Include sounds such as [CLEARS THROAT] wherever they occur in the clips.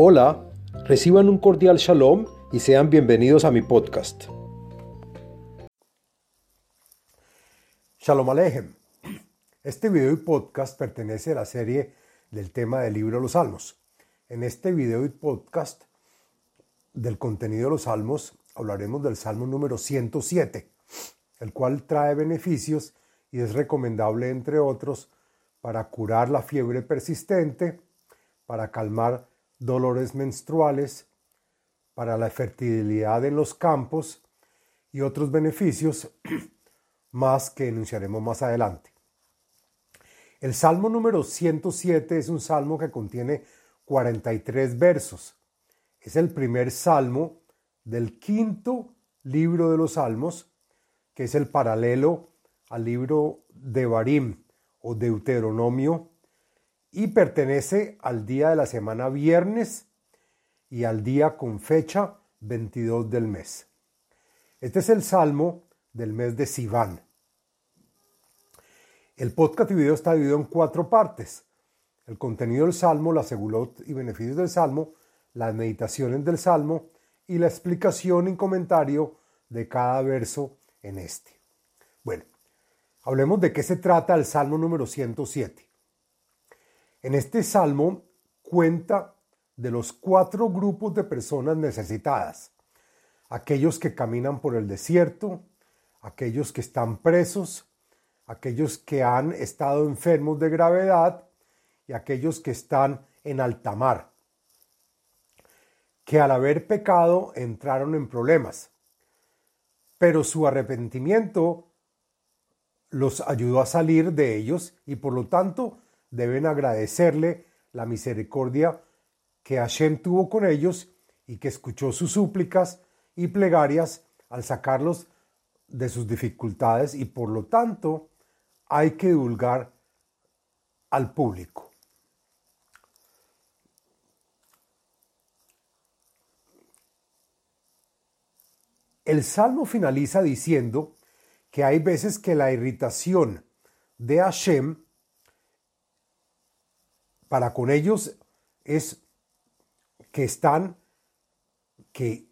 Hola, reciban un cordial shalom y sean bienvenidos a mi podcast. Shalom Alejem. Este video y podcast pertenece a la serie del tema del libro los Salmos. En este video y podcast del contenido de los Salmos hablaremos del Salmo número 107, el cual trae beneficios y es recomendable, entre otros, para curar la fiebre persistente, para calmar dolores menstruales, para la fertilidad en los campos y otros beneficios [CLEARS THROAT] más que enunciaremos más adelante. El Salmo número 107 es un salmo que contiene 43 versos. Es el primer salmo del quinto libro de los salmos, que es el paralelo al libro de Barim o Deuteronomio y pertenece al día de la semana viernes y al día con fecha 22 del mes. Este es el salmo del mes de Sivan. El podcast y video está dividido en cuatro partes. El contenido del salmo, la segulot y beneficios del salmo, las meditaciones del salmo y la explicación y comentario de cada verso en este. Bueno, hablemos de qué se trata el salmo número 107. En este salmo cuenta de los cuatro grupos de personas necesitadas. Aquellos que caminan por el desierto, aquellos que están presos, aquellos que han estado enfermos de gravedad y aquellos que están en alta mar, que al haber pecado entraron en problemas, pero su arrepentimiento los ayudó a salir de ellos y por lo tanto deben agradecerle la misericordia que Hashem tuvo con ellos y que escuchó sus súplicas y plegarias al sacarlos de sus dificultades y por lo tanto hay que divulgar al público. El salmo finaliza diciendo que hay veces que la irritación de Hashem para con ellos es que están que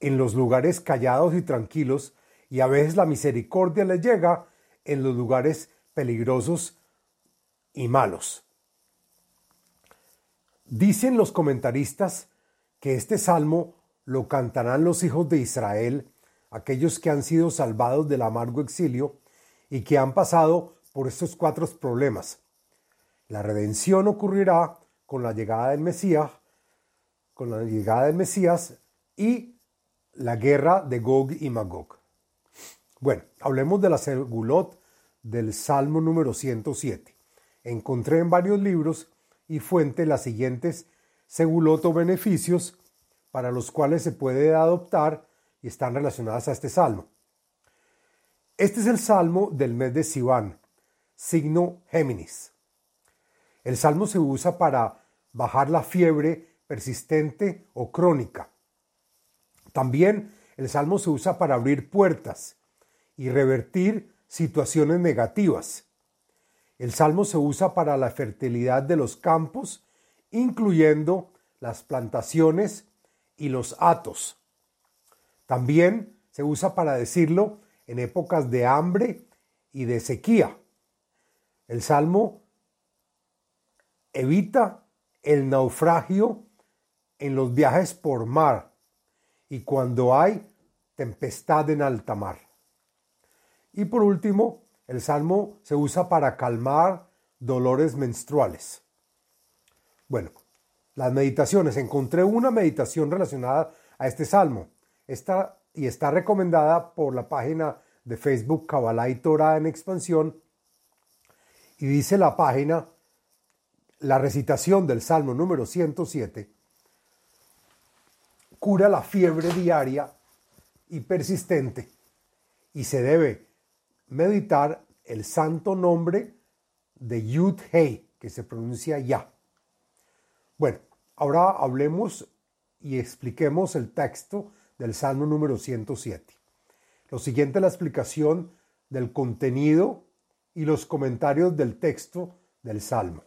en los lugares callados y tranquilos y a veces la misericordia les llega en los lugares peligrosos y malos. Dicen los comentaristas que este salmo lo cantarán los hijos de Israel, aquellos que han sido salvados del amargo exilio y que han pasado por estos cuatro problemas. La redención ocurrirá con la llegada del Mesías, con la llegada del Mesías y la guerra de Gog y Magog. Bueno, hablemos de la segulot del Salmo número 107. Encontré en varios libros y fuentes las siguientes segulot o beneficios para los cuales se puede adoptar y están relacionadas a este salmo. Este es el salmo del mes de Sivan, signo Géminis. El salmo se usa para bajar la fiebre persistente o crónica. También el salmo se usa para abrir puertas y revertir situaciones negativas. El salmo se usa para la fertilidad de los campos, incluyendo las plantaciones y los atos. También se usa para decirlo en épocas de hambre y de sequía. El salmo evita el naufragio en los viajes por mar y cuando hay tempestad en alta mar. Y por último, el salmo se usa para calmar dolores menstruales. Bueno, las meditaciones. Encontré una meditación relacionada a este salmo. Esta, y está recomendada por la página de Facebook Kabbalah y Torah en expansión. Y dice la página, la recitación del Salmo número 107 cura la fiebre diaria y persistente y se debe meditar el santo nombre de Yud Hei, que se pronuncia ya. Bueno, ahora hablemos y expliquemos el texto del Salmo número 107. Lo siguiente es la explicación del contenido y los comentarios del texto del Salmo.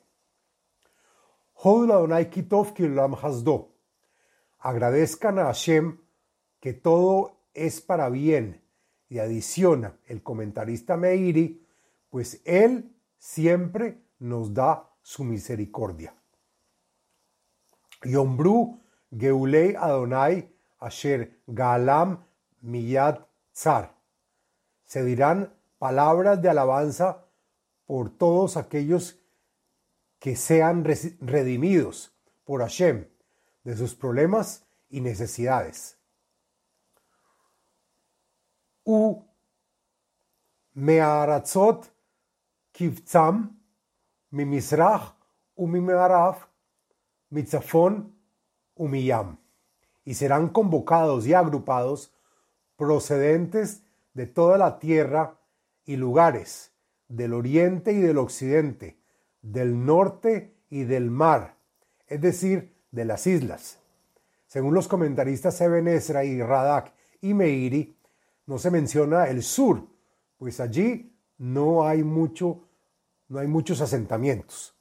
Agradezcan a Hashem que todo es para bien. Y adiciona el comentarista Meiri, pues él siempre nos da su misericordia. Yombru Geulei Adonai Asher Galam Miyad Tzar. Se dirán palabras de alabanza por todos aquellos que sean redimidos por Hashem de sus problemas y necesidades. U me'aratzot kivtzam mimisrach u mimaraf mitzafon umiyam y serán convocados y agrupados procedentes de toda la tierra y lugares, del oriente y del occidente, del norte y del mar, es decir, de las islas. Según los comentaristas Eben y Radak y Meiri, no se menciona el sur, pues allí no hay mucho, no hay muchos asentamientos.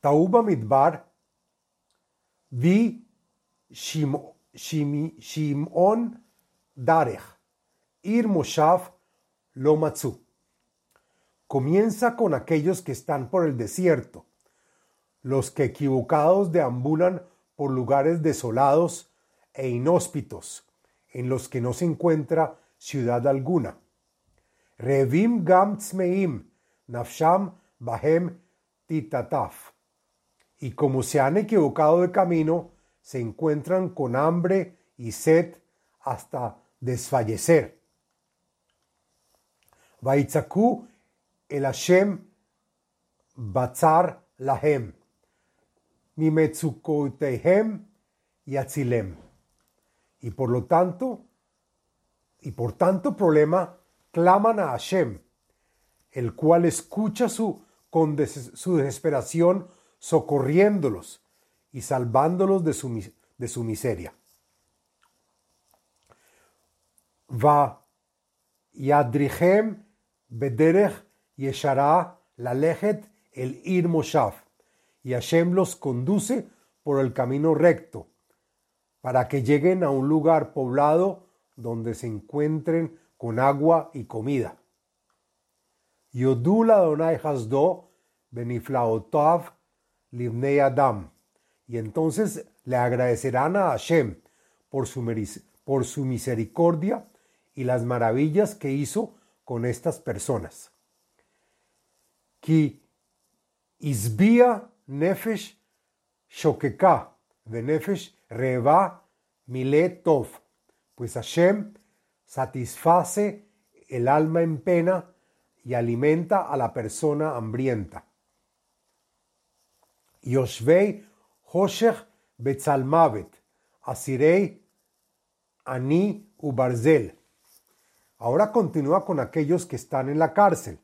Tauba Midbar vi Shimon Darech, Ir Moshav Lomatsu. Comienza con aquellos que están por el desierto, los que equivocados deambulan por lugares desolados e inhóspitos, en los que no se encuentra ciudad alguna. Revim gam tzmeim, nafsham bahem titataf. Y como se han equivocado de camino, se encuentran con hambre y sed hasta desfallecer. El Hashem batzar lahem, mimetzukotehem y atzilem. Y por lo tanto, y por tanto problema, claman a Hashem, el cual escucha su, con su desesperación socorriéndolos y salvándolos de su, de su miseria. Va yadrichem bederech la lejet el ir moshav, y Hashem los conduce por el camino recto, para que lleguen a un lugar poblado donde se encuentren con agua y comida. Yodula Donai Hasdo beniflaotav Adam y entonces le agradecerán a Hashem por su, por su misericordia y las maravillas que hizo con estas personas. Ki isbia nefesh shokeka venefesh reva miletov, pues Hashem satisface el alma en pena y alimenta a la persona hambrienta. Yoshvei Hoshech Betzalmavet, Asirei Ani Ubarzel. Ahora continúa con aquellos que están en la cárcel,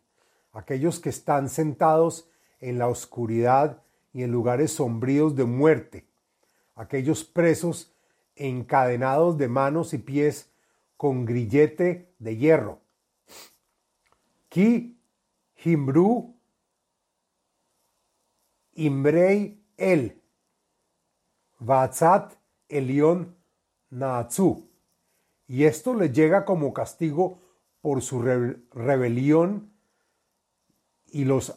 aquellos que están sentados en la oscuridad y en lugares sombríos de muerte, aquellos presos encadenados de manos y pies con grillete de hierro. Ki Himbru Imrei El Vatzat Elión Naatsu. Y esto le llega como castigo por su rebelión y, los,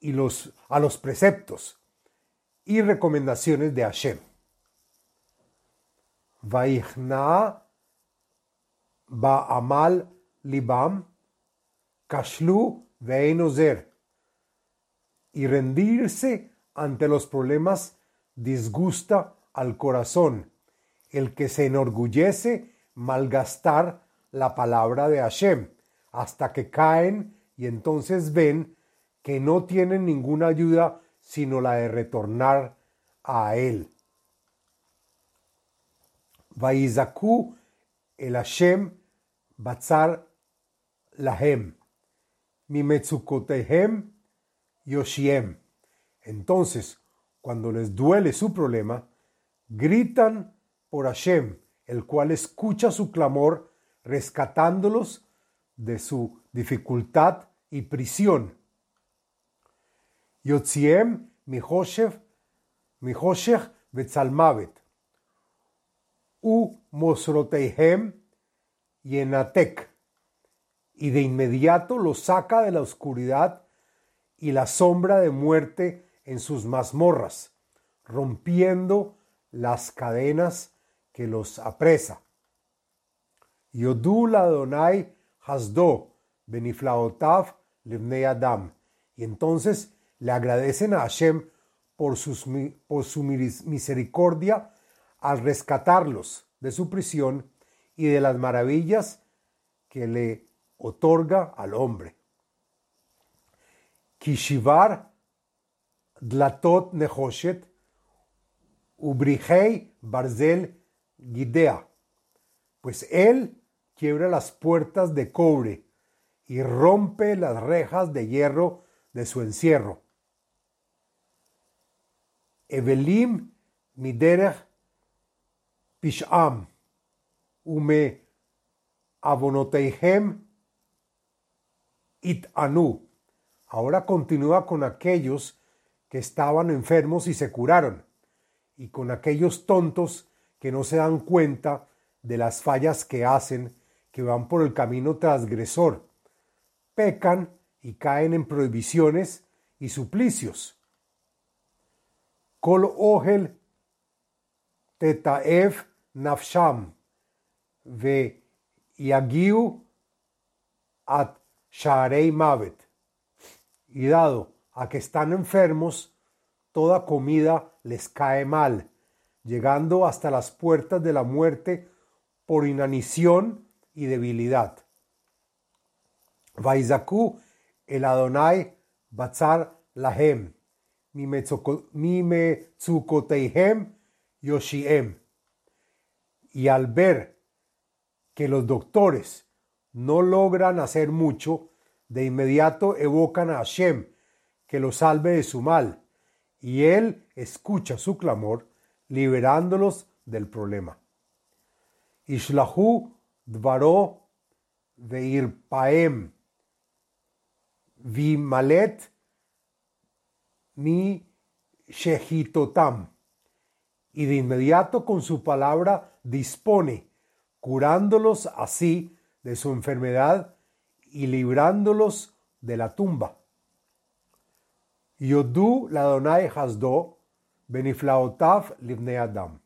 y los, a los preceptos y recomendaciones de Hashem. Vaichna Ba'amal Libam Kashlu Veinozer y rendirse ante los problemas disgusta al corazón, el que se enorgullece malgastar la palabra de Hashem, hasta que caen y entonces ven que no tienen ninguna ayuda sino la de retornar a Él. Vaizaku el Hashem batzar lahem, mimetzukotehem yoshiem. Entonces, cuando les duele su problema, gritan por Hashem, el cual escucha su clamor, rescatándolos de su dificultad y prisión. Yotziem Mihoshech Betzalmavet, U Mosroteihem y Enatek, y de inmediato los saca de la oscuridad y la sombra de muerte en sus mazmorras, rompiendo las cadenas que los apresa. Yodul Adonai Hasdo Y entonces le agradecen a Hashem por, por su misericordia al rescatarlos de su prisión y de las maravillas que le otorga al hombre. Kishivar Dlatot Nehoshet Ubrihei Barzel Gidea. Pues él quiebra las puertas de cobre y rompe las rejas de hierro de su encierro. Evelim miderech pisham ume abonoteihem it anu. Ahora continúa con aquellos que estaban enfermos y se curaron, y con aquellos tontos que no se dan cuenta de las fallas que hacen, que van por el camino transgresor, pecan y caen en prohibiciones y suplicios. Kol ohel tetaev nafsham ve yagiu at sharei mavet. Y dado a que están enfermos, toda comida les cae mal, llegando hasta las puertas de la muerte por inanición y debilidad. Vaizaku el Adonai Batzar Lahem, Mimetzukoteihem Yoshiem. Y al ver que los doctores no logran hacer mucho, de inmediato evocan a Hashem, que lo salve de su mal, y él escucha su clamor, liberándolos del problema. Ishlahu dvaro veirpaem mi shehitotam. Y de inmediato con su palabra dispone, curándolos así de su enfermedad y librándolos de la tumba. Yodu Ladonai Hasdo Beniflaotav Livne Adam.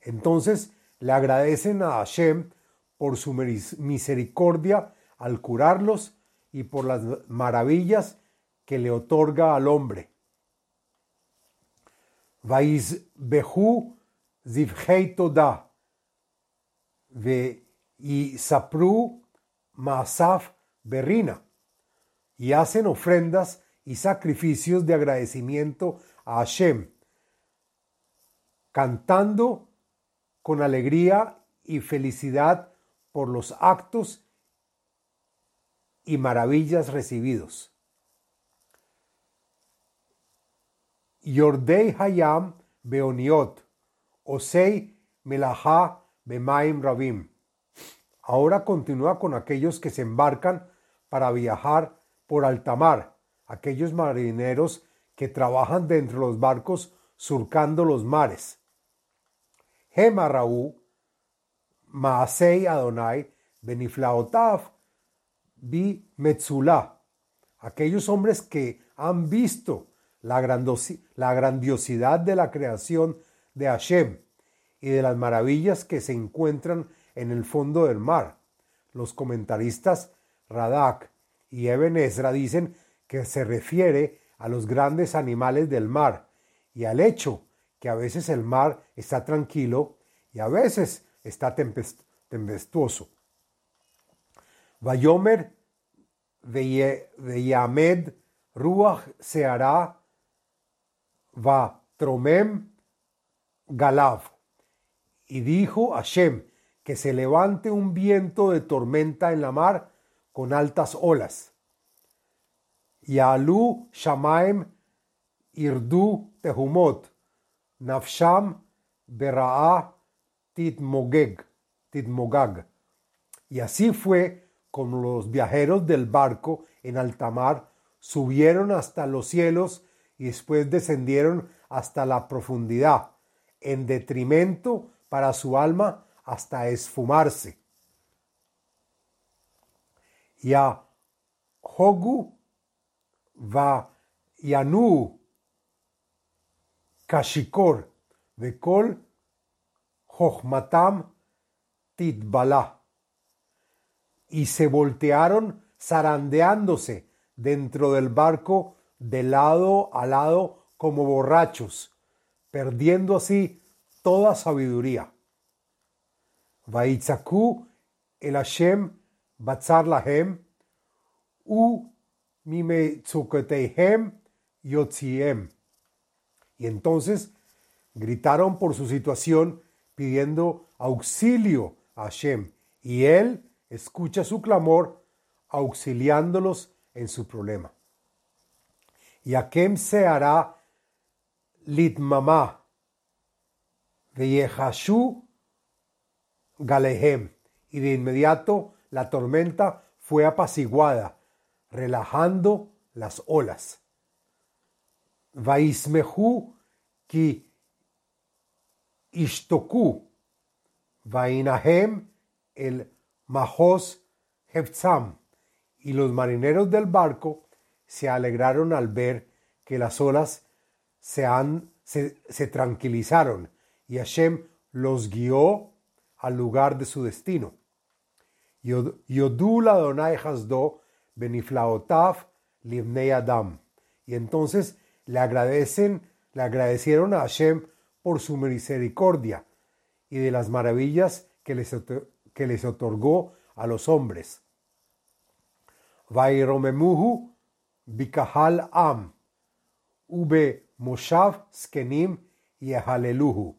Entonces le agradecen a Hashem por su misericordia al curarlos y por las maravillas que le otorga al hombre. Vais behu zivhei toda ve y sapru masaf berrina y hacen ofrendas y sacrificios de agradecimiento a Hashem, cantando con alegría y felicidad por los actos y maravillas recibidos. Yordei Hayam Beoniot, Osei Melaha Bemaim Rabim. Ahora continúa con aquellos que se embarcan para viajar por alta mar aquellos marineros que trabajan dentro de los barcos surcando los mares. Raú, Maasei Adonai, Beniflaotav, Bi Metzulá, aquellos hombres que han visto la, la grandiosidad de la creación de Hashem y de las maravillas que se encuentran en el fondo del mar. Los comentaristas Radak y Eben Ezra dicen que se refiere a los grandes animales del mar y al hecho que a veces el mar está tranquilo y a veces está tempestuoso. Vayomer veyamed ruach seara va tromem galav. Y dijo Hashem que se levante un viento de tormenta en la mar con altas olas Yalu Shamaim Irdu Tehumot, Nafsham Bera'a Titmogeg, Titmogag. Y así fue como los viajeros del barco en alta mar subieron hasta los cielos y después descendieron hasta la profundidad, en detrimento para su alma hasta esfumarse. Y a Hogu va Yanu Kashikor Vekol Jochmatam Titbala. Y se voltearon zarandeándose dentro del barco de lado a lado como borrachos, perdiendo así toda sabiduría. El Hashem batzar lahem u mimetzuketeihem yotziem. Y entonces gritaron por su situación pidiendo auxilio a Hashem, y él escucha su clamor auxiliándolos en su problema. Y Akem se hará litmamá, veyehashu galehem, y de inmediato la tormenta fue apaciguada, relajando las olas. Vaismehu ki ishtoku, vainahem el mahos hefzam, y los marineros del barco se alegraron al ver que las olas se, han, se, tranquilizaron y Hashem los guió al lugar de su destino. Yodul Adonai Hasdo Beniflaotav Livnei Adam. Y entonces le agradecen, le agradecieron a Hashem por su misericordia y de las maravillas que les, que les otorgó a los hombres. Vairomemuhu bikahal am, ube moshav skenim y haleluhu.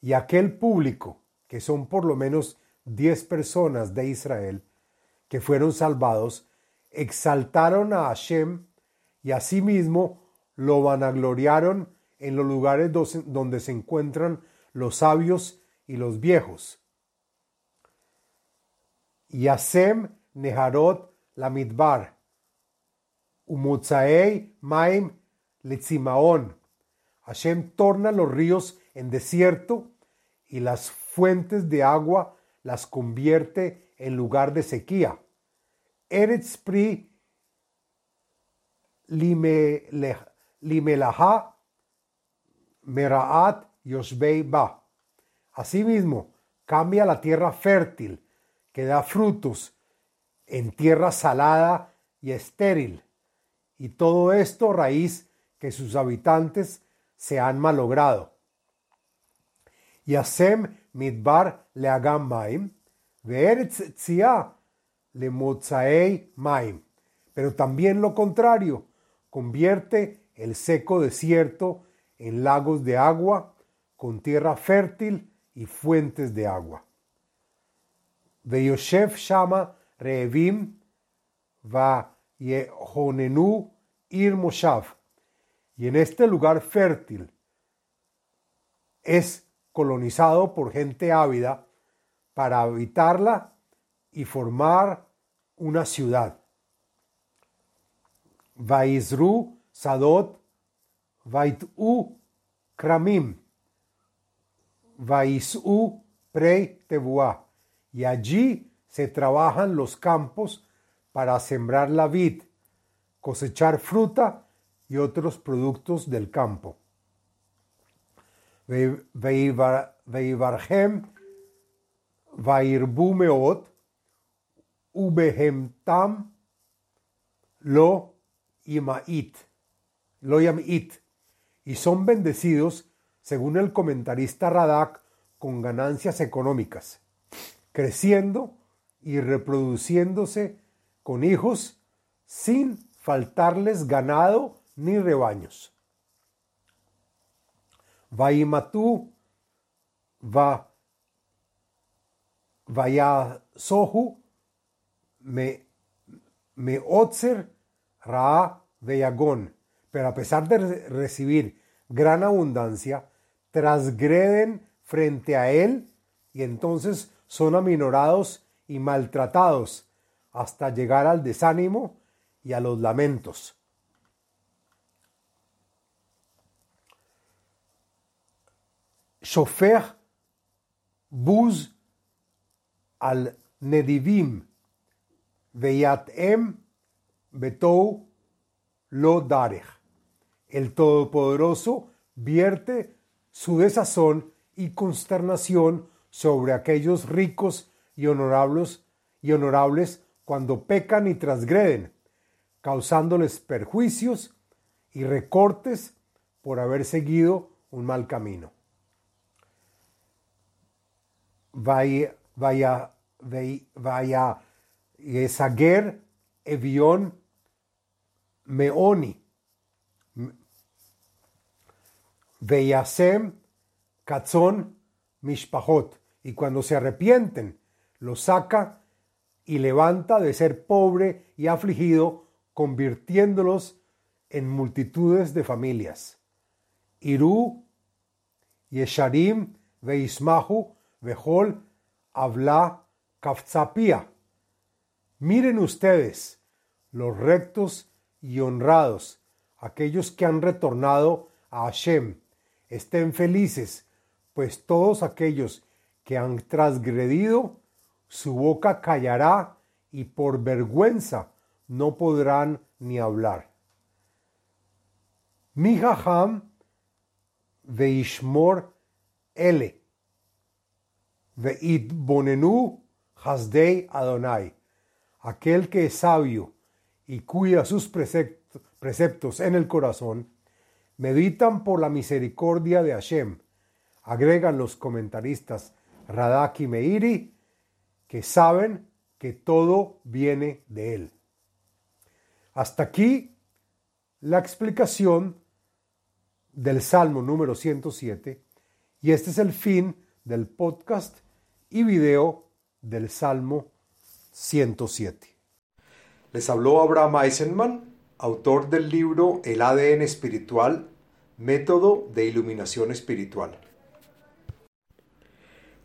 Y aquel público, que son por lo menos diez personas de Israel, que fueron salvados, exaltaron a Hashem y asimismo lo vanagloriaron en los lugares donde se encuentran los sabios y los viejos. Y Hashem Neharot la midbar, umutzaei maim letzimaon. Hashem torna los ríos en desierto y las fuentes de agua las convierte en lugar de sequía. Eretz pri limelaha meraat yoshbei ba. Asimismo, cambia la tierra fértil que da frutos en tierra salada y estéril, y todo esto raíz que sus habitantes se han malogrado. Y Asem midbar le agam maim, le mozaei maim. Pero también lo contrario, convierte el seco desierto en lagos de agua, con tierra fértil y fuentes de agua. Shama Revim va Yehonenu Ir Moshav. Y en este lugar fértil es colonizado por gente ávida para habitarla y formar una ciudad. Vaisru Sadot Vaitu Kramim Vaisu Prei Tebuá. Y allí se trabajan los campos para sembrar la vid, cosechar fruta y otros productos del campo. Veivarhem vairbu meot ubehemtam lo imait, lo yamit, y son bendecidos, según el comentarista Radak, con ganancias económicas, creciendo y reproduciéndose con hijos sin faltarles ganado ni rebaños. Vaimatu va vaya sohu me me otzer ra veyagón. Pero a pesar de recibir gran abundancia, transgreden frente a él y entonces son aminorados y maltratados hasta llegar al desánimo y a los lamentos. Chofer Buz al Nedivim Veyatem Betou Lo Darech. El Todopoderoso vierte su desazón y consternación sobre aquellos ricos y honorables, y honorables cuando pecan y transgreden, causándoles perjuicios y recortes por haber seguido un mal camino. Vaya, vaya, vaya, Esager, Evión, Meoni, Veyasem, Katzón, Mishpahot, y cuando se arrepienten, los saca y levanta de ser pobre y afligido, convirtiéndolos en multitudes de familias. Irú, Yesharim, Veismahu, Vehol, Avla, Kafzapia. Miren ustedes, los rectos y honrados, aquellos que han retornado a Hashem, estén felices, pues todos aquellos que han transgredido, su boca callará y por vergüenza no podrán ni hablar. Mi jajam veishmor ele bonenu hasdei Adonai, aquel que es sabio y cuida sus preceptos en el corazón, meditan por la misericordia de Hashem, agregan los comentaristas Radak y Meiri, que saben que todo viene de él. Hasta aquí la explicación del Salmo número 107 y este es el fin del podcast y video del Salmo 107. Les habló Abraham Eisenman, autor del libro El ADN espiritual, método de iluminación espiritual.